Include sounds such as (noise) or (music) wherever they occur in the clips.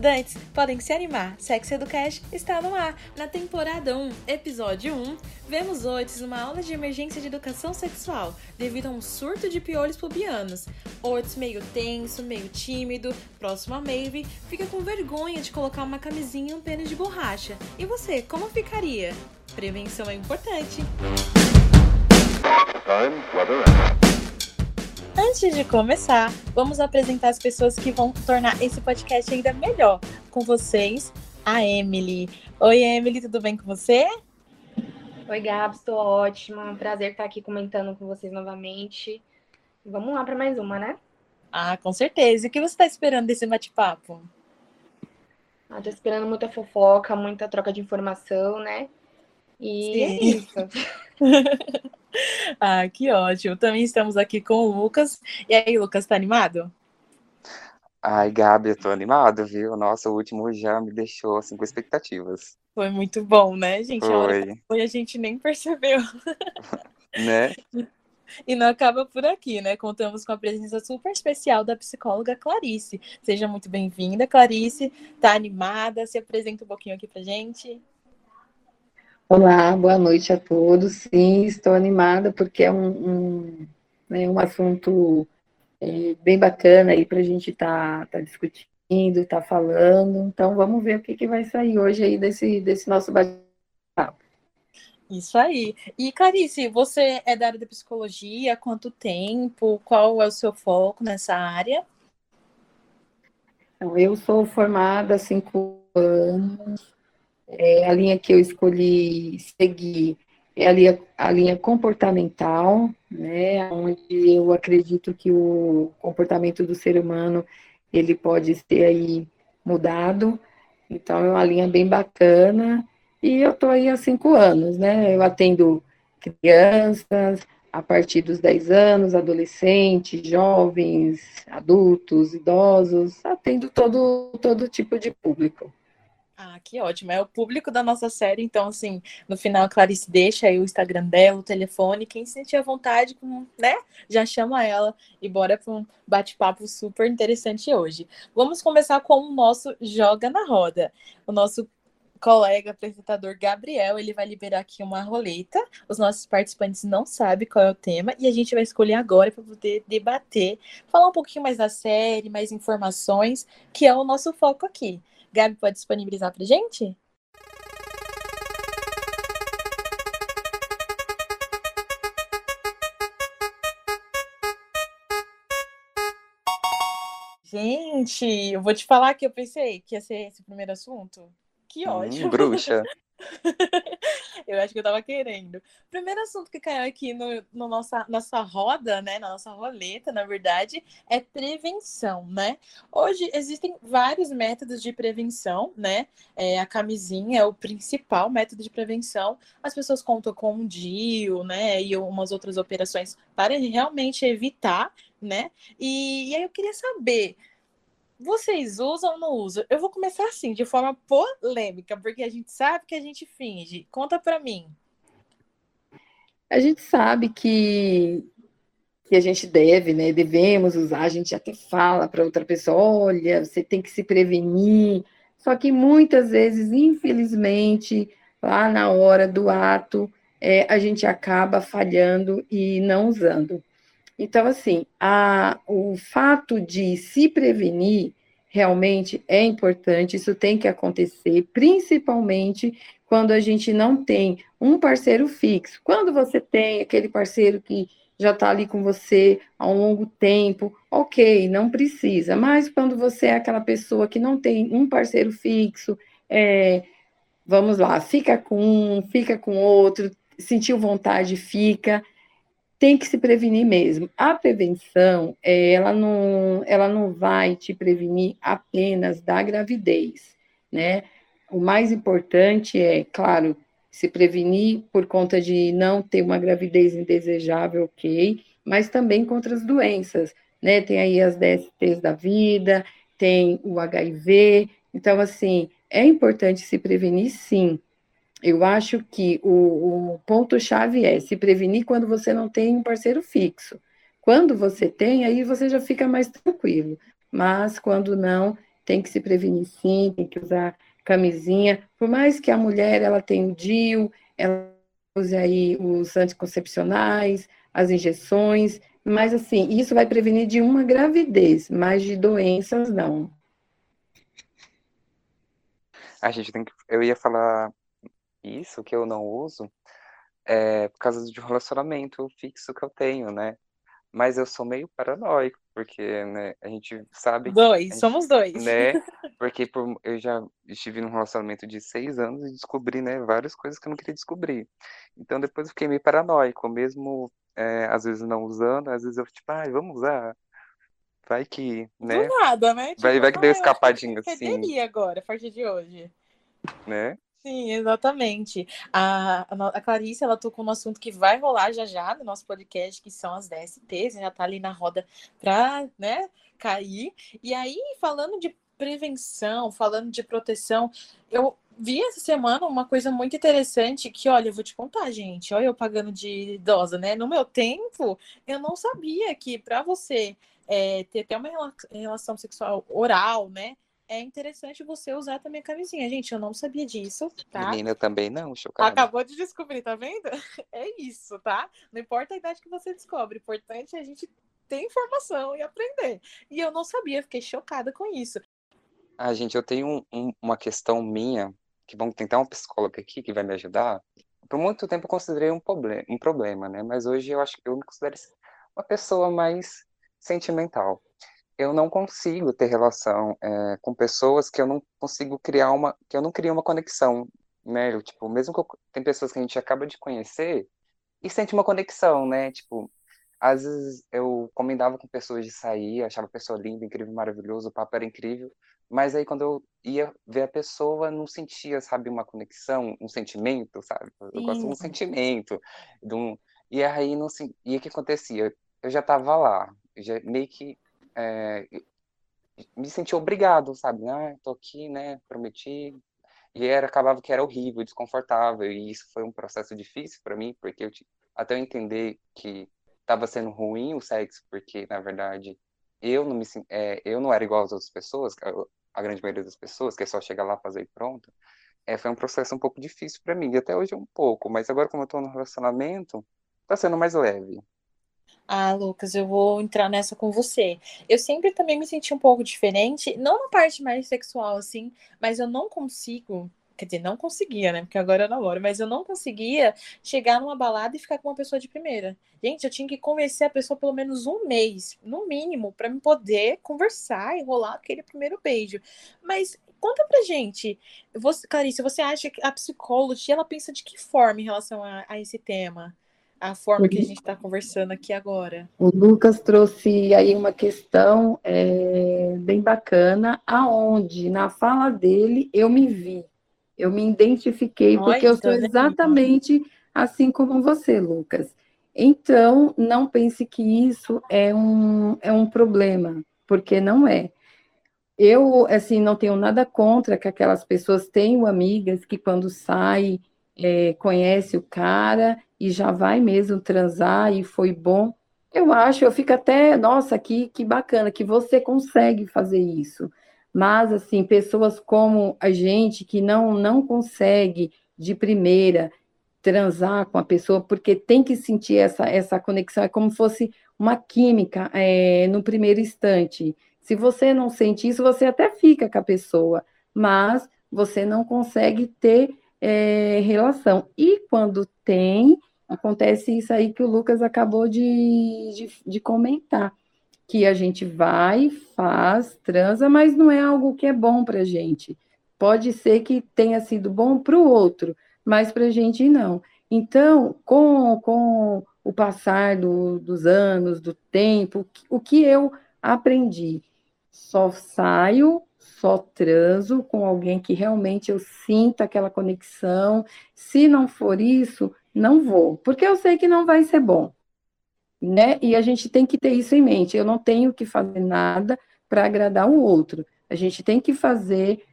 estudantes podem se animar. Sex Educast está no ar. Na temporada 1, episódio 1, vemos Otis numa aula de emergência de educação sexual devido a um surto de piolhos pubianos. Otis meio tenso, meio tímido, próximo a Maeve, fica com vergonha de colocar uma camisinha e um pênis de borracha. E você, como ficaria? Prevenção é importante. Time, weather, Antes de começar, vamos apresentar as pessoas que vão tornar esse podcast ainda melhor. Com vocês, a Emily. Oi, Emily, tudo bem com você? Oi, Gabs, estou ótima. Prazer estar aqui comentando com vocês novamente. Vamos lá para mais uma, né? Ah, com certeza. E o que você está esperando desse bate-papo? Ah, tô esperando muita fofoca, muita troca de informação, né? E Sim. é isso. (laughs) (laughs) ah, que ótimo. Também estamos aqui com o Lucas. E aí, Lucas, tá animado? Ai, Gabi, eu tô animado, viu? Nossa, o último já me deixou assim com expectativas. Foi muito bom, né, gente? Foi. A foi, a gente nem percebeu. (laughs) né? (laughs) E não acaba por aqui, né? Contamos com a presença super especial da psicóloga Clarice. Seja muito bem-vinda, Clarice. Tá animada? Se apresenta um pouquinho aqui pra gente. Olá, boa noite a todos. Sim, estou animada porque é um, um, né, um assunto é, bem bacana aí para a gente estar tá, tá discutindo, tá falando. Então, vamos ver o que, que vai sair hoje aí desse, desse nosso bate-papo. Isso aí. E, Clarice, você é da área da psicologia? Há quanto tempo? Qual é o seu foco nessa área? Então, eu sou formada há cinco anos é, a linha que eu escolhi seguir é a linha, a linha comportamental, né, onde eu acredito que o comportamento do ser humano ele pode ser aí mudado. Então é uma linha bem bacana e eu estou aí há cinco anos, né? Eu atendo crianças a partir dos 10 anos, adolescentes, jovens, adultos, idosos, atendo todo, todo tipo de público. Ah, que ótimo. É o público da nossa série, então, assim, no final, Clarice deixa aí o Instagram dela, o telefone. Quem sentir a vontade, né? Já chama ela e bora para um bate-papo super interessante hoje. Vamos começar com o nosso Joga na Roda. O nosso colega apresentador Gabriel, ele vai liberar aqui uma roleta. Os nossos participantes não sabem qual é o tema e a gente vai escolher agora para poder debater, falar um pouquinho mais da série, mais informações, que é o nosso foco aqui. Gabi pode disponibilizar para gente? Gente, eu vou te falar que eu pensei que ia ser esse primeiro assunto. Que ódio. Hum, bruxa. (laughs) eu acho que eu tava querendo. Primeiro assunto que caiu aqui no, no nossa, nossa roda, né? Na nossa roleta, na verdade, é prevenção, né? Hoje existem vários métodos de prevenção, né? É, a camisinha é o principal método de prevenção. As pessoas contam com um DIU, né? E umas outras operações para realmente evitar, né? E, e aí eu queria saber vocês usam ou não usam? Eu vou começar assim, de forma polêmica, porque a gente sabe que a gente finge. Conta para mim. A gente sabe que, que a gente deve, né? Devemos usar, a gente até fala para outra pessoa: olha, você tem que se prevenir. Só que muitas vezes, infelizmente, lá na hora do ato, é, a gente acaba falhando e não usando. Então, assim, a, o fato de se prevenir realmente é importante, isso tem que acontecer, principalmente quando a gente não tem um parceiro fixo. Quando você tem aquele parceiro que já está ali com você há um longo tempo, ok, não precisa. Mas quando você é aquela pessoa que não tem um parceiro fixo, é, vamos lá, fica com um, fica com outro, sentiu vontade, fica tem que se prevenir mesmo. A prevenção, é, ela não, ela não vai te prevenir apenas da gravidez, né? O mais importante é, claro, se prevenir por conta de não ter uma gravidez indesejável, ok, mas também contra as doenças, né? Tem aí as DSTs da vida, tem o HIV, então, assim, é importante se prevenir, sim, eu acho que o, o ponto-chave é se prevenir quando você não tem um parceiro fixo. Quando você tem, aí você já fica mais tranquilo. Mas quando não, tem que se prevenir sim, tem que usar camisinha, por mais que a mulher ela tenha o DIU, ela use aí os anticoncepcionais, as injeções, mas assim, isso vai prevenir de uma gravidez, mas de doenças não. A gente tem que. Eu ia falar isso que eu não uso é, por causa de um relacionamento fixo que eu tenho, né? Mas eu sou meio paranoico, porque né, a gente sabe. Dois, gente, somos dois. Né? (laughs) Porque por, eu já estive num relacionamento de seis anos e descobri né, várias coisas que eu não queria descobrir. Então depois eu fiquei meio paranoico, mesmo é, às vezes não usando, às vezes eu tipo, ah, vamos usar. Vai que, né? Do nada, né? Tipo, vai, vai que deu escapadinha assim. agora, a partir de hoje. Né? Sim, exatamente. A, a Clarice, ela tocou no assunto que vai rolar já já no nosso podcast, que são as DSTs, já tá ali na roda para, né, cair. E aí, falando de prevenção, falando de proteção, eu vi essa semana uma coisa muito interessante que, olha, eu vou te contar, gente, olha eu pagando de idosa, né? No meu tempo, eu não sabia que para você é, ter até uma relação sexual oral, né? É interessante você usar também a camisinha. Gente, eu não sabia disso, tá? Menina, eu também não, chocada. Acabou de descobrir, tá vendo? (laughs) É isso, tá? Não importa a idade que você descobre, o importante é a gente ter informação e aprender. E eu não sabia, fiquei chocada com isso. Ah, gente, eu tenho um, um, uma questão minha, que vamos tentar um psicólogo aqui que vai me ajudar. Por muito tempo eu considerei um, um problema, né? Mas hoje eu acho que eu me considero uma pessoa mais sentimental eu não consigo ter relação é, com pessoas que eu não consigo criar uma, que eu não crio uma conexão, né? Eu, tipo, mesmo que eu, tem pessoas que a gente acaba de conhecer e sente uma conexão, né? Tipo, às vezes eu combinava com pessoas de sair, achava a pessoa linda, incrível, maravilhoso, o papo era incrível, mas aí quando eu ia ver a pessoa, não sentia, sabe, uma conexão, um sentimento, sabe? Eu Sim. gosto de um sentimento, de um... e aí não e o que acontecia? Eu já estava lá, já meio que é, me senti obrigado, sabe? Ah, tô aqui, né? Prometi. E era, acabava que era horrível, desconfortável. E isso foi um processo difícil para mim, porque eu, até eu entender que estava sendo ruim o sexo, porque, na verdade, eu não, me, é, eu não era igual às outras pessoas, a grande maioria das pessoas, que é só chegar lá, fazer e pronto. É, foi um processo um pouco difícil para mim, e até hoje é um pouco, mas agora como eu tô no relacionamento, tá sendo mais leve. Ah, Lucas, eu vou entrar nessa com você. Eu sempre também me senti um pouco diferente, não na parte mais sexual, assim, mas eu não consigo. Quer dizer, não conseguia, né? Porque agora eu namoro, mas eu não conseguia chegar numa balada e ficar com uma pessoa de primeira. Gente, eu tinha que convencer a pessoa pelo menos um mês, no mínimo, para me poder conversar e rolar aquele primeiro beijo. Mas conta pra gente, você, Clarice, você acha que a psicóloga, ela pensa de que forma em relação a, a esse tema? A forma que a gente está conversando aqui agora. O Lucas trouxe aí uma questão é, bem bacana, aonde na fala dele eu me vi, eu me identifiquei, porque eu sou exatamente assim como você, Lucas. Então, não pense que isso é um, é um problema, porque não é. Eu, assim, não tenho nada contra que aquelas pessoas tenham amigas que quando saem é, conhece o cara e já vai mesmo transar e foi bom. Eu acho, eu fico até, nossa, que, que bacana que você consegue fazer isso. Mas, assim, pessoas como a gente que não, não consegue de primeira transar com a pessoa, porque tem que sentir essa, essa conexão, é como se fosse uma química é, no primeiro instante. Se você não sente isso, você até fica com a pessoa, mas você não consegue ter é, relação. E quando tem, acontece isso aí que o Lucas acabou de, de, de, comentar, que a gente vai, faz, transa, mas não é algo que é bom para gente. Pode ser que tenha sido bom para o outro, mas para a gente não. Então, com, com o passar do, dos anos, do tempo, o que eu aprendi? Só saio só transo com alguém que realmente eu sinta aquela conexão. Se não for isso, não vou, porque eu sei que não vai ser bom. Né? E a gente tem que ter isso em mente. Eu não tenho que fazer nada para agradar o outro. A gente tem que fazer,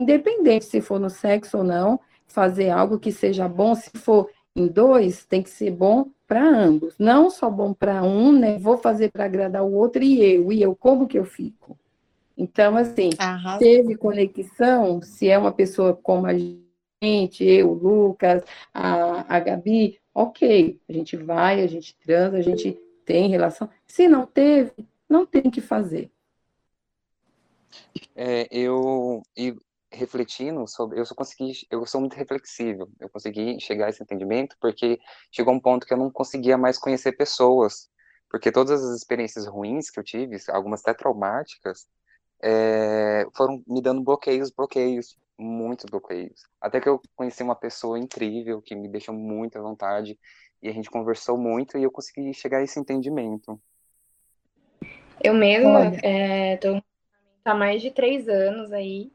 independente se for no sexo ou não, fazer algo que seja bom. Se for em dois, tem que ser bom para ambos. Não só bom para um, né? Vou fazer para agradar o outro e eu. E eu, como que eu fico? Então, assim, Arrasa. teve conexão, se é uma pessoa como a gente, eu, o Lucas, a, a Gabi, ok, a gente vai, a gente transa, a gente tem relação. Se não teve, não tem que fazer. É, eu, e refletindo sobre, eu só consegui, eu sou muito reflexível, eu consegui chegar a esse entendimento porque chegou um ponto que eu não conseguia mais conhecer pessoas, porque todas as experiências ruins que eu tive, algumas até traumáticas, é, foram me dando bloqueios, bloqueios, muitos bloqueios. Até que eu conheci uma pessoa incrível que me deixou muito à vontade e a gente conversou muito e eu consegui chegar a esse entendimento. Eu mesma estou há mais de três anos aí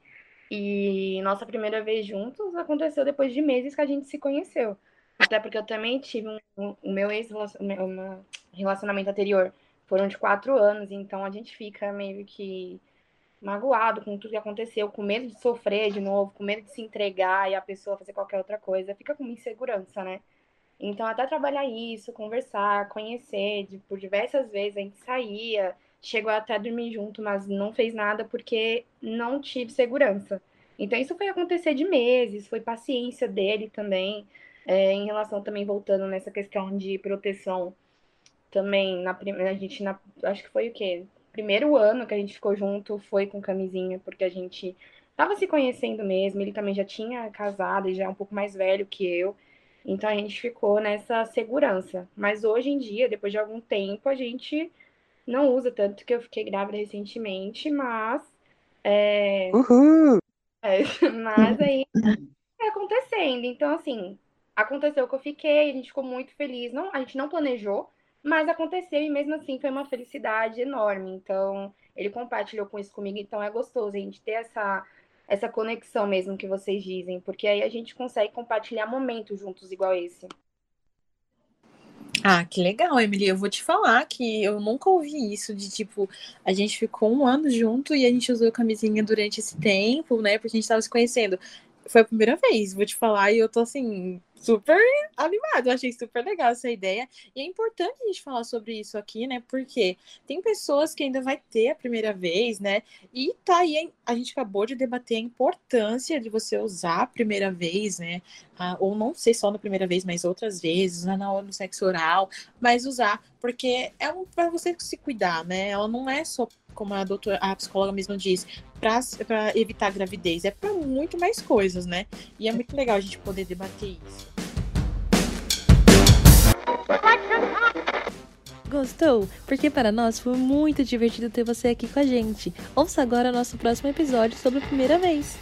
e nossa primeira vez juntos aconteceu depois de meses que a gente se conheceu. Até porque eu também tive um, o meu ex-relacionamento anterior foram de quatro anos, então a gente fica meio que magoado com tudo que aconteceu, com medo de sofrer de novo, com medo de se entregar e a pessoa fazer qualquer outra coisa, fica com insegurança, né? Então, até trabalhar isso, conversar, conhecer, de, por diversas vezes a gente saía, chegou até a dormir junto, mas não fez nada porque não tive segurança. Então, isso foi acontecer de meses, foi paciência dele também, é, em relação também voltando nessa questão de proteção também na a gente na, acho que foi o quê? Primeiro ano que a gente ficou junto foi com camisinha, porque a gente tava se conhecendo mesmo, ele também já tinha casado e já é um pouco mais velho que eu. Então a gente ficou nessa segurança. Mas hoje em dia, depois de algum tempo, a gente não usa tanto que eu fiquei grávida recentemente, mas é, Uhul! é, (laughs) mas aí é acontecendo. Então assim, aconteceu que eu fiquei, a gente ficou muito feliz. Não, a gente não planejou, mas aconteceu e mesmo assim foi uma felicidade enorme. Então, ele compartilhou com isso comigo, então é gostoso a gente ter essa essa conexão mesmo que vocês dizem, porque aí a gente consegue compartilhar momentos juntos igual esse. Ah, que legal, Emily. Eu vou te falar que eu nunca ouvi isso de tipo, a gente ficou um ano junto e a gente usou camisinha durante esse tempo, né? Porque a gente tava se conhecendo. Foi a primeira vez, vou te falar, e eu tô assim, super animado. Eu achei super legal essa ideia. E é importante a gente falar sobre isso aqui, né? Porque tem pessoas que ainda vai ter a primeira vez, né? E tá aí, a gente acabou de debater a importância de você usar a primeira vez, né? Ah, ou não ser só na primeira vez, mas outras vezes, né? na hora do sexo oral, mas usar, porque é um para você se cuidar, né? Ela não é só como a doutora, a psicóloga mesma diz, para evitar gravidez, é para muito mais coisas, né? E é muito legal a gente poder debater isso. Gostou? Porque para nós foi muito divertido ter você aqui com a gente. Ouça agora nosso próximo episódio sobre a primeira vez.